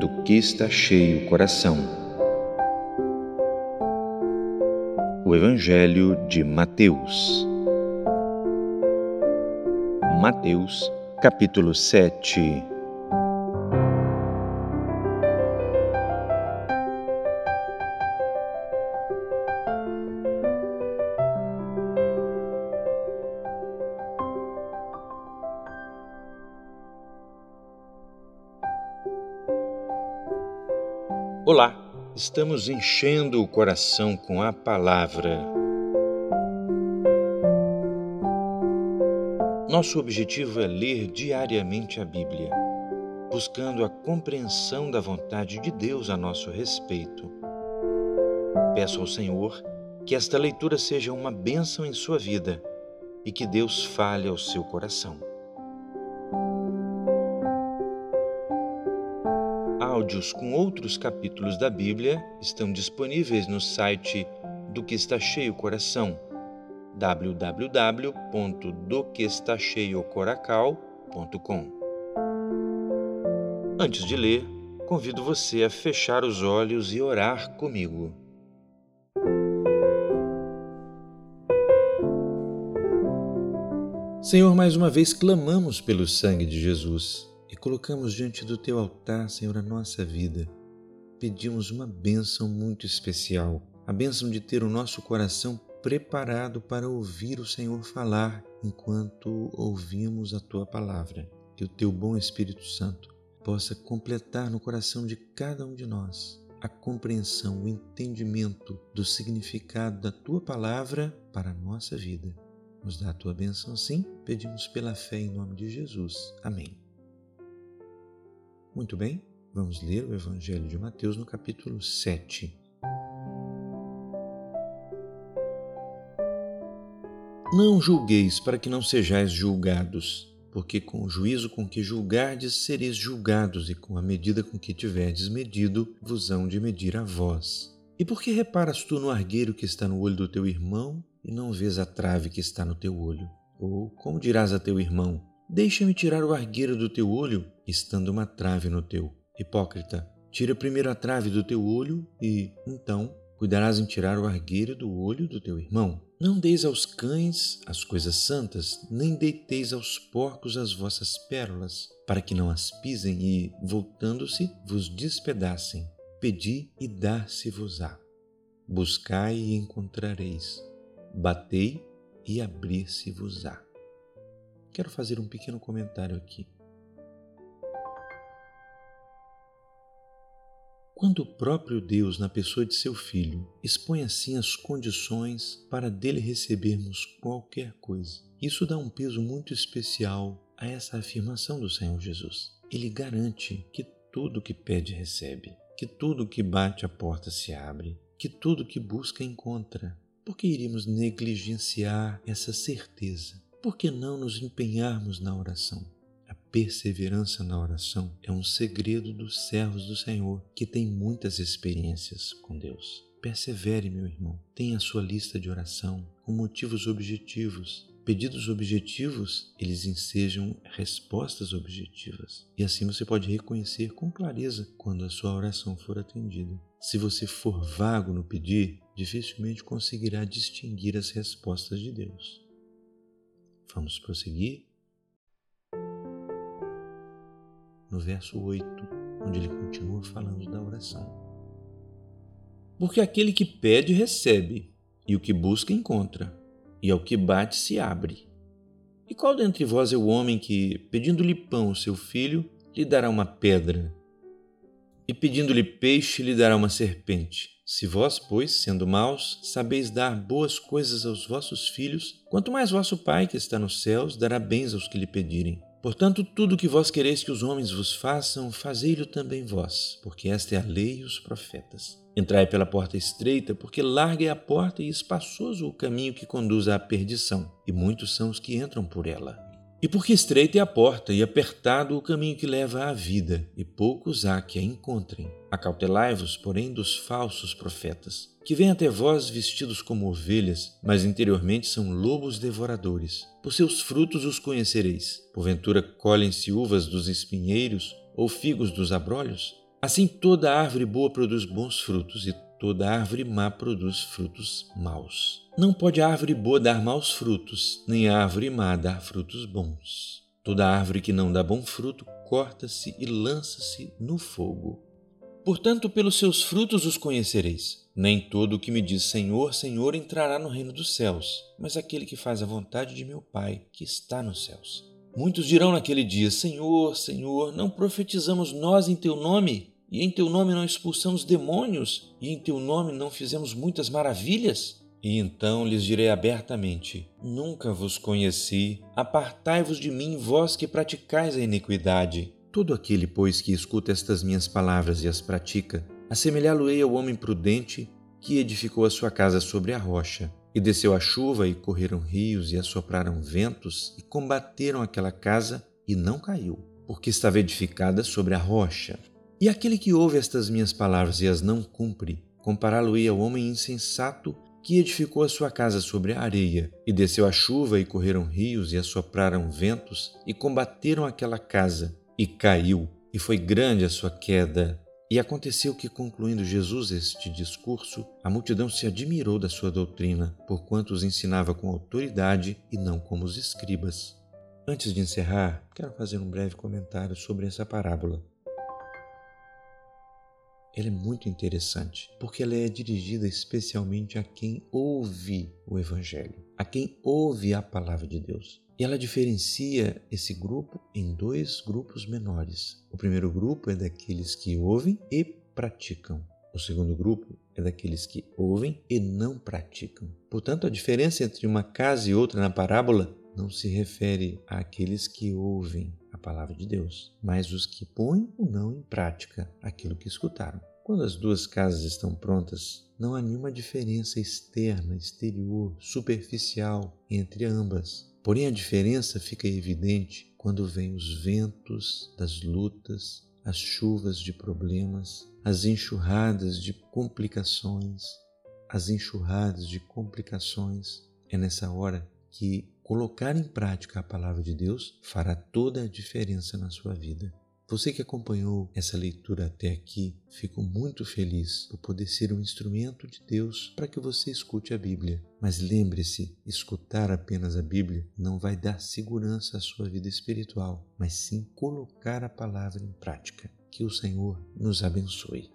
do que está cheio o coração. O Evangelho de Mateus. Mateus, capítulo 7. Olá, estamos enchendo o coração com a palavra. Nosso objetivo é ler diariamente a Bíblia, buscando a compreensão da vontade de Deus a nosso respeito. Peço ao Senhor que esta leitura seja uma bênção em sua vida e que Deus fale ao seu coração. Áudios com outros capítulos da Bíblia estão disponíveis no site do que está cheio coração www.doquestacheiocoracal.com. Antes de ler, convido você a fechar os olhos e orar comigo. Senhor, mais uma vez clamamos pelo sangue de Jesus e colocamos diante do teu altar, Senhor, a nossa vida. Pedimos uma bênção muito especial, a bênção de ter o nosso coração preparado para ouvir o Senhor falar enquanto ouvimos a tua palavra. Que o teu bom Espírito Santo possa completar no coração de cada um de nós a compreensão, o entendimento do significado da tua palavra para a nossa vida. Nos dá a tua bênção, sim, pedimos pela fé em nome de Jesus. Amém. Muito bem, vamos ler o Evangelho de Mateus no capítulo 7. Não julgueis para que não sejais julgados, porque com o juízo com que julgardes sereis julgados, e com a medida com que tiverdes medido, vos hão de medir a vós. E por que reparas tu no argueiro que está no olho do teu irmão, e não vês a trave que está no teu olho? Ou como dirás a teu irmão: Deixa-me tirar o argueiro do teu olho, estando uma trave no teu. Hipócrita, tira primeiro a trave do teu olho e, então, cuidarás em tirar o argueiro do olho do teu irmão. Não deis aos cães as coisas santas, nem deiteis aos porcos as vossas pérolas, para que não as pisem e, voltando-se, vos despedacem. Pedi e dar-se-vos-á. Buscai e encontrareis. Batei e abrir-se-vos-á quero fazer um pequeno comentário aqui. Quando o próprio Deus, na pessoa de seu Filho, expõe assim as condições para dele recebermos qualquer coisa, isso dá um peso muito especial a essa afirmação do Senhor Jesus. Ele garante que tudo que pede recebe, que tudo que bate a porta se abre, que tudo que busca encontra. Por que iríamos negligenciar essa certeza? Por que não nos empenharmos na oração? A perseverança na oração é um segredo dos servos do Senhor que têm muitas experiências com Deus. Persevere, meu irmão. Tenha a sua lista de oração com motivos objetivos. Pedidos objetivos, eles ensejam respostas objetivas. E assim você pode reconhecer com clareza quando a sua oração for atendida. Se você for vago no pedir, dificilmente conseguirá distinguir as respostas de Deus. Vamos prosseguir. No verso 8, onde ele continua falando da oração. Porque aquele que pede, recebe, e o que busca, encontra, e ao que bate, se abre. E qual dentre vós é o homem que, pedindo-lhe pão ao seu filho, lhe dará uma pedra? E pedindo-lhe peixe, lhe dará uma serpente? Se vós, pois, sendo maus, sabeis dar boas coisas aos vossos filhos, quanto mais vosso Pai que está nos céus dará bens aos que lhe pedirem. Portanto, tudo o que vós quereis que os homens vos façam, fazei-lo também vós, porque esta é a lei e os profetas. Entrai pela porta estreita, porque larga é a porta e espaçoso o caminho que conduz à perdição, e muitos são os que entram por ela. E porque estreita é a porta e apertado o caminho que leva à vida, e poucos há que a encontrem. Acautelai-vos, porém, dos falsos profetas, que vêm até vós vestidos como ovelhas, mas interiormente são lobos devoradores. Por seus frutos os conhecereis. Porventura colhem-se uvas dos espinheiros ou figos dos abrolhos? Assim, toda árvore boa produz bons frutos e toda árvore má produz frutos maus. Não pode a árvore boa dar maus frutos, nem a árvore má dar frutos bons. Toda árvore que não dá bom fruto corta-se e lança-se no fogo. Portanto, pelos seus frutos os conhecereis. Nem todo o que me diz Senhor, Senhor entrará no reino dos céus, mas aquele que faz a vontade de meu Pai, que está nos céus. Muitos dirão naquele dia: Senhor, Senhor, não profetizamos nós em teu nome? E em teu nome não expulsamos demônios? E em teu nome não fizemos muitas maravilhas? E então lhes direi abertamente: Nunca vos conheci, apartai-vos de mim, vós que praticais a iniquidade. Todo aquele, pois, que escuta estas minhas palavras e as pratica, assemelhá-lo-ei ao homem prudente que edificou a sua casa sobre a rocha. E desceu a chuva, e correram rios, e assopraram ventos, e combateram aquela casa, e não caiu, porque estava edificada sobre a rocha. E aquele que ouve estas minhas palavras e as não cumpre, compará-lo-ei ao homem insensato que edificou a sua casa sobre a areia, e desceu a chuva, e correram rios, e assopraram ventos, e combateram aquela casa, e caiu, e foi grande a sua queda. E aconteceu que, concluindo Jesus este discurso, a multidão se admirou da sua doutrina, porquanto os ensinava com autoridade e não como os escribas. Antes de encerrar, quero fazer um breve comentário sobre essa parábola. Ela é muito interessante, porque ela é dirigida especialmente a quem ouve o Evangelho, a quem ouve a palavra de Deus. E ela diferencia esse grupo em dois grupos menores. O primeiro grupo é daqueles que ouvem e praticam. O segundo grupo é daqueles que ouvem e não praticam. Portanto, a diferença entre uma casa e outra na parábola não se refere àqueles que ouvem palavra de Deus, mas os que põem ou não em prática aquilo que escutaram. Quando as duas casas estão prontas, não há nenhuma diferença externa, exterior, superficial entre ambas. Porém, a diferença fica evidente quando vêm os ventos das lutas, as chuvas de problemas, as enxurradas de complicações, as enxurradas de complicações. É nessa hora que colocar em prática a palavra de Deus fará toda a diferença na sua vida. Você que acompanhou essa leitura até aqui, fico muito feliz por poder ser um instrumento de Deus para que você escute a Bíblia. Mas lembre-se, escutar apenas a Bíblia não vai dar segurança à sua vida espiritual, mas sim colocar a palavra em prática. Que o Senhor nos abençoe.